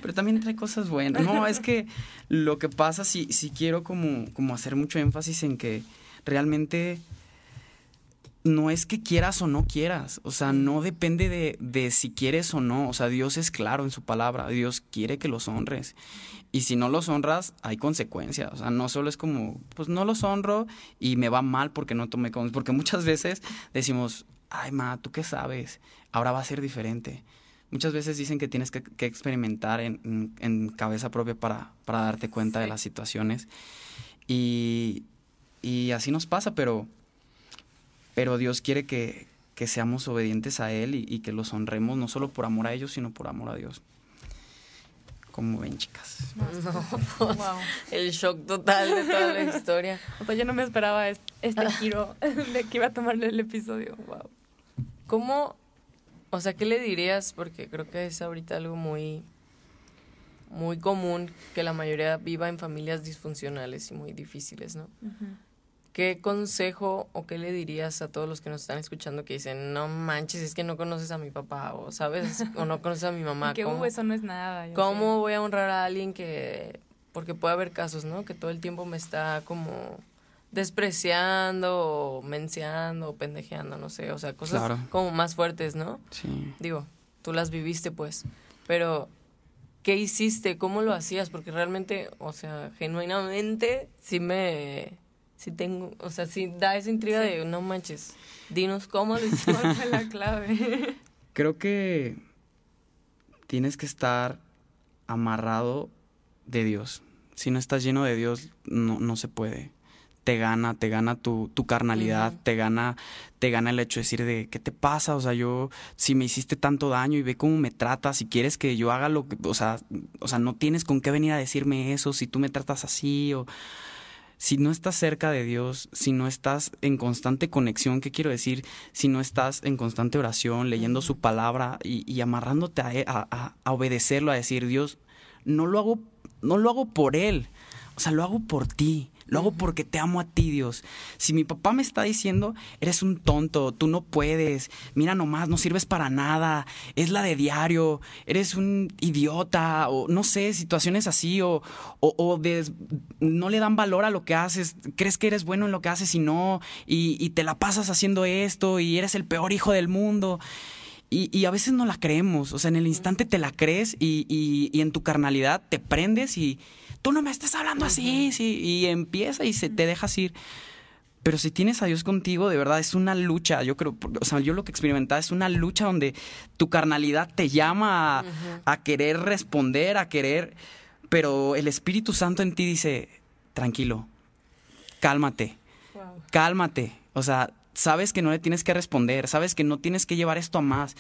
Pero también trae cosas buenas. No, es que lo que pasa, si, si quiero como, como hacer mucho énfasis en que realmente no es que quieras o no quieras, o sea, no depende de, de, si quieres o no, o sea, Dios es claro en su palabra, Dios quiere que los honres. Y si no los honras, hay consecuencias, o sea, no solo es como, pues no los honro y me va mal porque no tomé con... Porque muchas veces decimos, ay, ma, ¿tú qué sabes? Ahora va a ser diferente. Muchas veces dicen que tienes que, experimentar en, en, cabeza propia para, para darte cuenta de las situaciones. Y, y así nos pasa, pero pero Dios quiere que, seamos obedientes a Él y, que los honremos no solo por amor a ellos, sino por amor a Dios. Como ven, chicas. Pues, el shock total de toda la historia. O sea, yo no me esperaba este giro de que iba a tomar el episodio. Wow. ¿Cómo, o sea, qué le dirías? Porque creo que es ahorita algo muy, muy común que la mayoría viva en familias disfuncionales y muy difíciles, ¿no? ¿Qué consejo o qué le dirías a todos los que nos están escuchando que dicen, no manches, es que no conoces a mi papá o sabes, o no conoces a mi mamá? Que ¿Cómo, eso no es nada. ¿Cómo voy a honrar a alguien que, porque puede haber casos, ¿no? Que todo el tiempo me está como despreciando o menciando o pendejeando, no sé, o sea, cosas como más fuertes, ¿no? Sí. Digo, tú las viviste pues, pero ¿qué hiciste? ¿Cómo lo hacías? Porque realmente, o sea, genuinamente sí me si tengo, o sea, si da esa intriga de no manches, dinos cómo hicimos la clave. Creo que tienes que estar amarrado de Dios. Si no estás lleno de Dios, no, no se puede. te gana, te gana tu, tu carnalidad, te gana, te gana el hecho de decir de qué te pasa, o sea, yo, si me hiciste tanto daño y ve cómo me tratas, si quieres que yo haga lo que, o sea, o sea, no tienes con qué venir a decirme eso, si tú me tratas así, o si no estás cerca de Dios, si no estás en constante conexión, ¿qué quiero decir? Si no estás en constante oración, leyendo su palabra y, amarrándote a, a, a, obedecerlo, a decir, Dios, no lo hago, no lo hago por Él, o sea, lo hago por ti. Lo hago porque te amo a ti, Dios. Si mi papá me está diciendo, eres un tonto, tú no puedes, mira nomás, no sirves para nada, es la de diario, eres un idiota, o no sé, situaciones así, o, o, no le dan valor a lo que haces, crees que eres bueno en lo que haces y no, y, te la pasas haciendo esto, y eres el peor hijo del mundo. Y, a veces no la creemos, o sea, en el instante te la crees y, y en tu carnalidad te prendes y tú no me estás hablando así, sí, y empieza y se te dejas ir. Pero si tienes a Dios contigo, de verdad es una lucha. Yo creo, o sea, yo lo que experimentaba es una lucha donde tu carnalidad te llama a, querer responder, a querer, pero el Espíritu Santo en ti dice, tranquilo, cálmate, cálmate. O sea, sabes que no le tienes que responder, sabes que no tienes que llevar esto a más.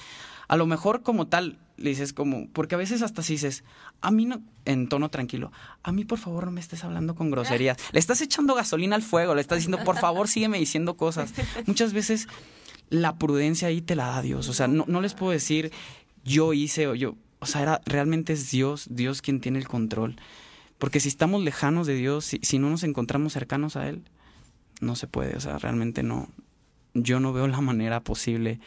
A lo mejor como tal, le dices como, porque a veces hasta si dices, a mí no, en tono tranquilo, a mí por favor no me estés hablando con groserías. Le estás echando gasolina al fuego, le estás diciendo, por favor sígueme diciendo cosas. Muchas veces la prudencia ahí te la da Dios. O sea, no, no les puedo decir, yo hice o yo, o sea, era, realmente es Dios, Dios quien tiene el control. Porque si estamos lejanos de Dios, si, si no nos encontramos cercanos a Él, no se puede. O sea, realmente no, yo no veo la manera posible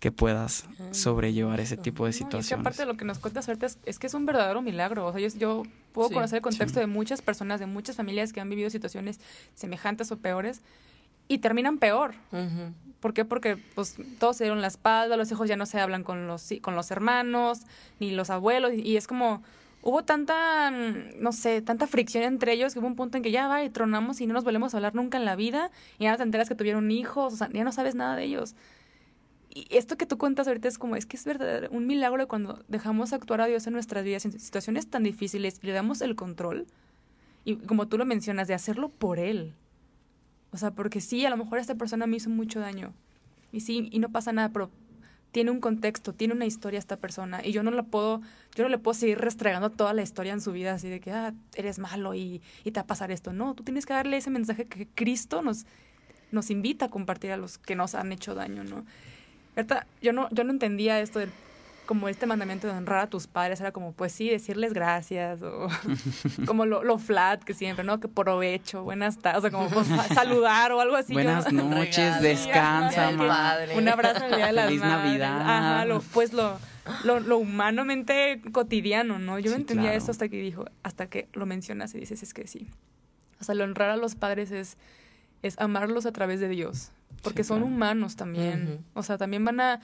que puedas sobrellevar ese tipo de situaciones. y aparte de lo que nos cuentas ahorita es, que es un verdadero milagro. O sea, yo, puedo conocer el contexto de muchas personas, de muchas familias que han vivido situaciones semejantes o peores y terminan peor. ¿Por qué? Porque pues todos se dieron la espalda, los hijos ya no se hablan con los, con los hermanos, ni los abuelos, y es como hubo tanta, no sé, tanta fricción entre ellos que hubo un punto en que ya va y tronamos y no nos volvemos a hablar nunca en la vida y ya te enteras que tuvieron hijos, o sea, ya no sabes nada de ellos. Y esto que tú cuentas ahorita es como, es que es verdad, un milagro cuando dejamos actuar a Dios en nuestras vidas en situaciones tan difíciles y le damos el control. Y como tú lo mencionas, de hacerlo por Él. O sea, porque sí, a lo mejor esta persona me hizo mucho daño. Y sí, y no pasa nada, pero tiene un contexto, tiene una historia esta persona. Y yo no la puedo, yo no le puedo seguir restregando toda la historia en su vida así de que, ah, eres malo y, y te va a pasar esto. No, tú tienes que darle ese mensaje que Cristo nos, nos invita a compartir a los que nos han hecho daño, ¿no? Yo no, yo no entendía esto del como este mandamiento de honrar a tus padres era como, pues sí, decirles gracias, o como lo, lo flat que siempre, ¿no? Que provecho, buenas tardes, o sea, como pues, saludar o algo así. Buenas noches, descansa, madre. Un abrazo el día de las Feliz Navidad. Ajá, lo, pues lo, lo, lo, humanamente cotidiano, ¿no? Yo no entendía eso hasta que dijo, hasta que lo mencionas y dices, es que sí. O sea, lo honrar a los padres es, es amarlos a través de Dios porque son humanos también. O sea, también van a,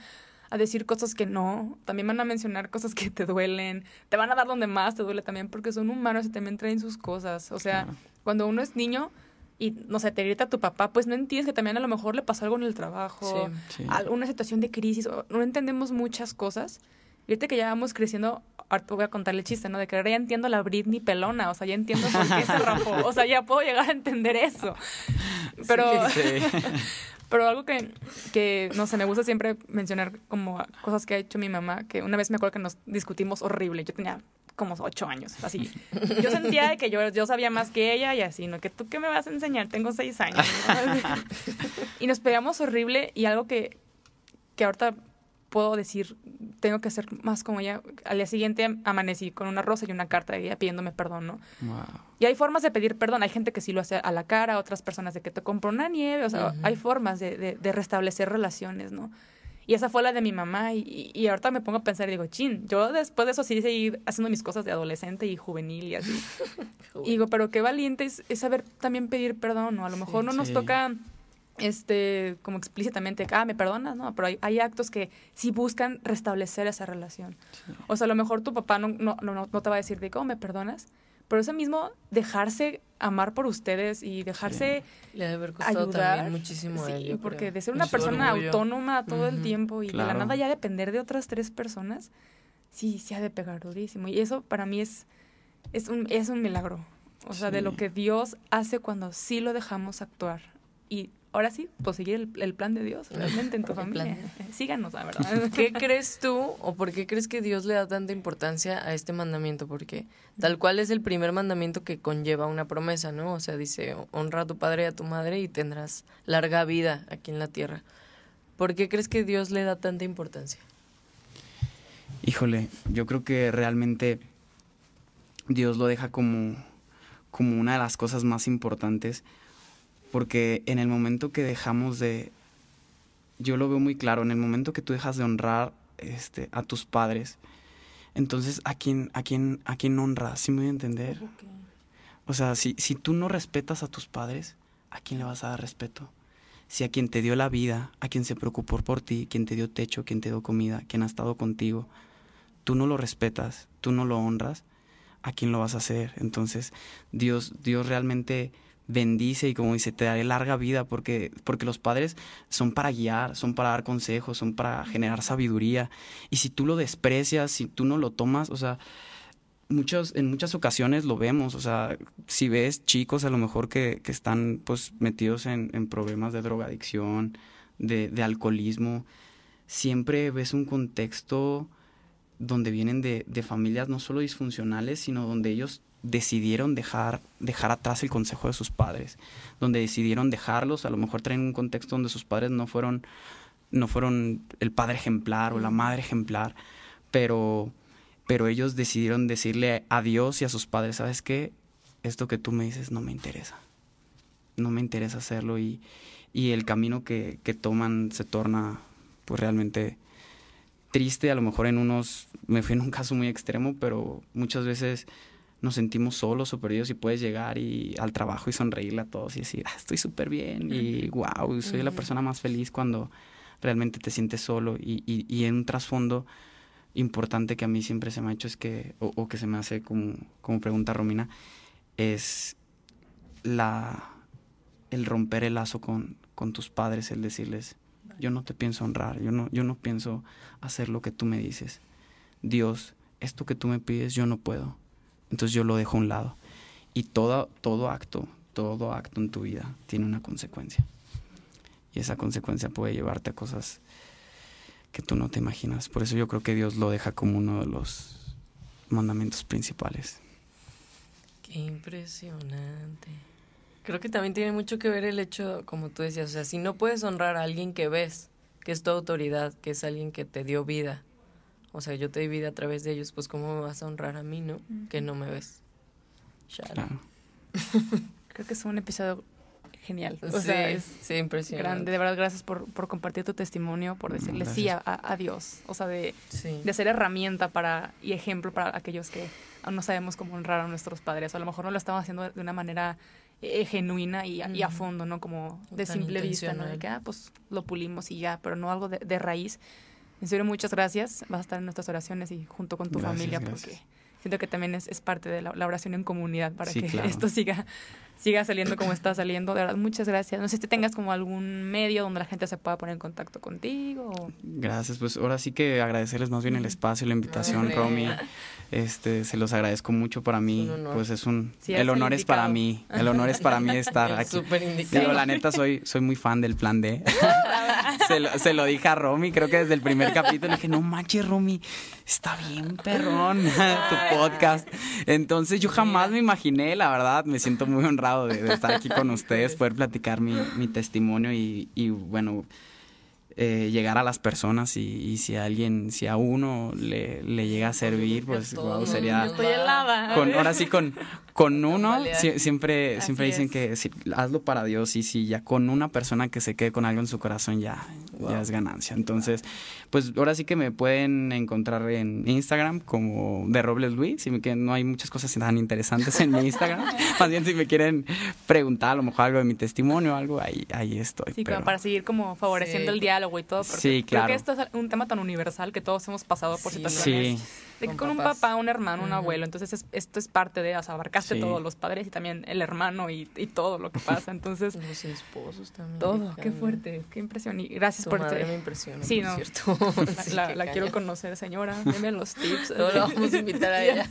decir cosas que no, también van a mencionar cosas que te duelen, te van a dar donde más te duele también, porque son humanos y también traen sus cosas. O sea, cuando uno es niño y, no sé, te grita tu papá, pues no entiendes que también a lo mejor le pasó algo en el trabajo, alguna situación de crisis, no entendemos muchas cosas. Y ahorita que ya vamos creciendo, ahorita voy a contarle el chiste, ¿no? De que ahora ya entiendo la Britney pelona, o sea, ya entiendo por qué se rapó, o sea, ya puedo llegar a entender eso. Pero, Pero algo que, que, no sé, me gusta siempre mencionar como cosas que ha hecho mi mamá, que una vez me acuerdo que nos discutimos horrible. Yo tenía como ocho años, así. Yo sentía que yo, yo sabía más que ella y así, ¿no? Que tú qué me vas a enseñar, tengo seis años. y nos pegamos horrible y algo que, que ahorita puedo decir, tengo que ser más como ella. Al día siguiente amanecí con una rosa y una carta de ella pidiéndome perdón, ¿no? Y hay formas de pedir perdón. Hay gente que sí lo hace a la cara, otras personas de que te compro una nieve. O sea, hay formas de, de, restablecer relaciones, ¿no? Y esa fue la de mi mamá. Y, y, ahorita me pongo a pensar y digo, chin, yo después de eso sí seguí haciendo mis cosas de adolescente y juvenil y así. y digo, pero qué valiente es, saber también pedir perdón, ¿no? A lo mejor no nos toca este, como explícitamente, ah, me perdonas, ¿no? Pero hay, hay actos que sí buscan restablecer esa relación. O sea, a lo mejor tu papá no, no, no, no te va a decir de cómo me perdonas, pero eso mismo, dejarse amar por ustedes y dejarse Le debe haber costado ayudar, también muchísimo sí, porque de ser una persona autónoma todo el tiempo y de la nada ya depender de otras tres personas, sí, sí ha de pegar durísimo. Y eso para mí es, es, un, es un milagro. O sea, de lo que Dios hace cuando sí lo dejamos actuar. Y ahora sí, pues seguir el, el plan de Dios realmente en tu familia. Síganos, la verdad. ¿Qué crees tú o por qué crees que Dios le da tanta importancia a este mandamiento? Porque tal cual es el primer mandamiento que conlleva una promesa, ¿no? O sea, dice, honra a tu padre y a tu madre y tendrás larga vida aquí en la tierra. ¿Por qué crees que Dios le da tanta importancia? Híjole, yo creo que realmente Dios lo deja como, como una de las cosas más importantes, porque en el momento que dejamos de, yo lo veo muy claro, en el momento que tú dejas de honrar este, a tus padres, entonces ¿a quién, a quién, a quién honras? ¿Sí me voy a entender? O sea, si, si tú no respetas a tus padres, ¿a quién le vas a dar respeto? Si a quien te dio la vida, a quien se preocupó por ti, quien te dio techo, quien te dio comida, quien ha estado contigo, tú no lo respetas, tú no lo honras, ¿a quién lo vas a hacer? Entonces, Dios, Dios realmente bendice y como dice, te daré larga vida porque, porque los padres son para guiar, son para dar consejos, son para generar sabiduría. Y si tú lo desprecias, si tú no lo tomas, o sea, muchos, en muchas ocasiones lo vemos, o sea, si ves chicos a lo mejor que, que están pues metidos en, en problemas de drogadicción, de, de alcoholismo, siempre ves un contexto donde vienen de, de familias no solo disfuncionales, sino donde ellos decidieron dejar, dejar atrás el consejo de sus padres, donde decidieron dejarlos, a lo mejor traen un contexto donde sus padres no fueron, no fueron el padre ejemplar o la madre ejemplar, pero, pero ellos decidieron decirle a Dios y a sus padres, ¿sabes qué? Esto que tú me dices no me interesa, no me interesa hacerlo y, y el camino que, que toman se torna pues realmente triste, a lo mejor en unos, me fui en un caso muy extremo, pero muchas veces nos sentimos solos o perdidos y puedes llegar y al trabajo y sonreírle a todos y decir, ah, estoy súper bien y wow, soy la persona más feliz cuando realmente te sientes solo y, y, y en un trasfondo importante que a mí siempre se me ha hecho es que, o, o que se me hace como, como pregunta Romina, es la, el romper el lazo con, con tus padres, el decirles, yo no te pienso honrar, yo no, yo no pienso hacer lo que tú me dices. Dios, esto que tú me pides, yo no puedo. Entonces yo lo dejo a un lado. Y todo, todo acto, todo acto en tu vida tiene una consecuencia. Y esa consecuencia puede llevarte a cosas que tú no te imaginas. Por eso yo creo que Dios lo deja como uno de los mandamientos principales. Qué impresionante. Creo que también tiene mucho que ver el hecho, como tú decías, o sea, si no puedes honrar a alguien que ves, que es tu autoridad, que es alguien que te dio vida, o sea, yo te di vida a través de ellos, pues ¿cómo me vas a honrar a mí, no? Que no me ves. Claro. Creo que es un episodio genial. O Sí, sea, es sí, impresionante. grande. De verdad, gracias por, por compartir tu testimonio, por decirle sí a, gracias. a- Dios. O sea, de, Sí. de ser herramienta para y ejemplo para aquellos que aún no sabemos cómo honrar a nuestros padres. O a lo mejor no lo estamos haciendo de una manera eh, genuina y, a- y a fondo, ¿no? Como de Tan simple vista, ¿no? De que, ah, pues lo pulimos y ya, pero no algo de, de raíz. En serio, muchas gracias. Vas a estar en nuestras oraciones y junto con tu Gracias, familia gracias. porque siento que también es, es parte de la, la oración en comunidad para Sí, que claro. esto siga siga saliendo como está saliendo. De verdad, muchas gracias. No sé si tengas como algún medio donde la gente se pueda poner en contacto contigo. o- Gracias, pues ahora sí que agradecerles más bien el espacio, la invitación. Romy. Este, se los agradezco mucho para mí. Un honor. Pues es un Sí, el honor es para mí. El honor es para mí estar Es aquí. súper indicado. Digo, la neta soy soy muy fan del plan D. se, lo, se lo dije a Romy, creo que desde el primer capítulo le dije, "No manches, Romy, está bien perrón tu podcast." Entonces, yo jamás me imaginé, la verdad, me siento muy honrado de, de estar aquí con ustedes, poder platicar mi, mi testimonio y, y, bueno, eh, llegar a las personas y, y si a alguien, si a uno le, le llega a servir, pues wow, sería... nos Estoy va- helada. Con, ahora sí, con, con uno, siempre, Así siempre dicen es. que si- hazlo para Dios y si ya con una persona que se quede con algo en su corazón ya, ya es ganancia. Entonces, pues ahora sí que me pueden encontrar en Instagram como de Robles Luis, si me quieren, no hay muchas cosas tan interesantes en mi Instagram. Más bien si me quieren preguntar a lo mejor algo de mi testimonio o algo, ahí, ahí estoy. Sí, como pero- para seguir como favoreciendo Sí. el diálogo y todo. Porque Sí, Creo claro. que esto es un tema tan universal que todos hemos pasado por Sí. situaciones Sí, de que Con un papá, un hermano, un abuelo. Entonces, es- esto es parte de, o sea, abarcaste Sí. todos los padres y también el hermano y, y todo lo que pasa. Entonces, Los esposos también. todo, qué fuerte, qué impresión. Y gracias Tu por madre este- me impresiona, Sí, por no. cierto. La, Sí, la- qué la quiero conocer, señora. Deme los tips. Luego la vamos a invitar a ella.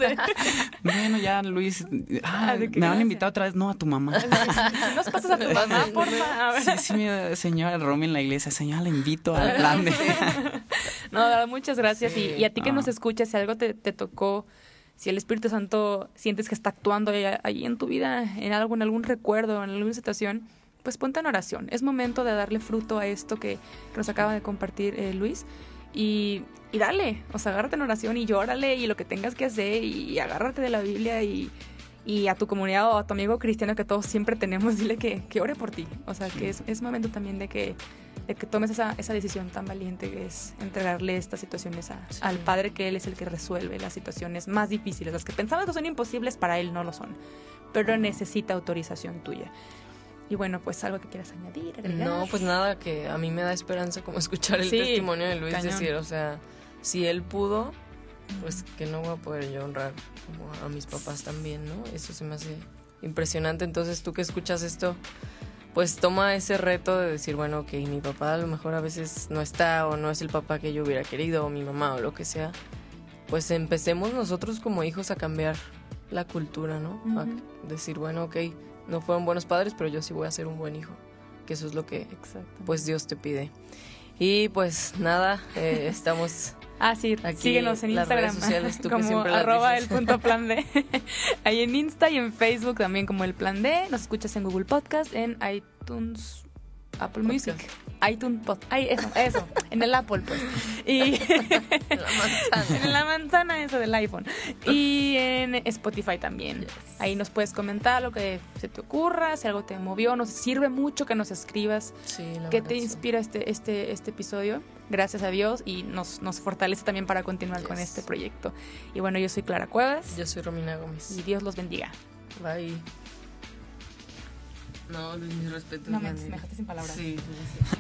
Bueno, ya, Luis. Ah, Ah, ¿de qué me van a invitar otra vez. No, a tu mamá. Nos pasas a tu mamá, porfa. A ver. Sí, sí, mi señora Romy en la iglesia. Señora, la invito al plan de... No, muchas gracias. Sí. Y, y a ti que Ah. nos escuchas, si algo te, te tocó, si el Espíritu Santo sientes que está actuando ahí, ahí en tu vida, en algo, en algún recuerdo, en alguna situación, pues ponte en oración. Es momento de darle fruto a esto que, que nos acaba de compartir eh, Luis. Y, y dale, o sea, agárrate en oración y llórale y lo que tengas que hacer y agárrate de la Biblia y, y a tu comunidad o a tu amigo cristiano que todos siempre tenemos, dile que, que ore por ti. O sea, que es, es momento también de que, de que tomes esa, esa decisión tan valiente que es entregarle estas situaciones a- Sí. al Padre, que Él es el que resuelve las situaciones más difíciles. Las que pensamos que son imposibles, para Él no lo son. Pero necesita autorización tuya. Y bueno, pues algo que quieras añadir, agregar. No, pues nada, que a mí me da esperanza como escuchar el Sí, testimonio de Luis cañón. decir, o sea, si él pudo, pues que no voy a poder yo honrar como a mis papás también, ¿no? Eso se me hace impresionante. Entonces tú que escuchas esto, pues toma ese reto de decir, bueno, ok, mi papá a lo mejor a veces no está o no es el papá que yo hubiera querido o mi mamá o lo que sea. Pues empecemos nosotros como hijos a cambiar la cultura, ¿no? A decir, bueno, ok, no fueron buenos padres, pero yo sí voy a ser un buen hijo. Que eso es lo que pues Dios te pide. Y pues nada, eh, estamos Ah, sí, Aquí síguenos en las redes Instagram sociales, tú que como arroba el punto plan D. Ahí en Insta y en Facebook también como el plan D. Nos escuchas en Google Podcast, en iTunes, Apple. Music, iTunes Pod. Ay, eso, eso, en el Apple pues. Y la manzana. en la manzana eso del iPhone. Y en Spotify también. Yes. Ahí nos puedes comentar lo que se te ocurra, si algo te movió, nos sirve mucho que nos escribas Sí, la ¿Qué te sí. inspira este, este, este episodio? Gracias a Dios y nos, nos fortalece también para continuar con este proyecto. Y bueno, yo soy Clara Cuevas Yo soy Romina Gómez. y Dios los bendiga. Bye. No, mis respetos. No, me- me dejaste sin palabras. Sí, sí, sí.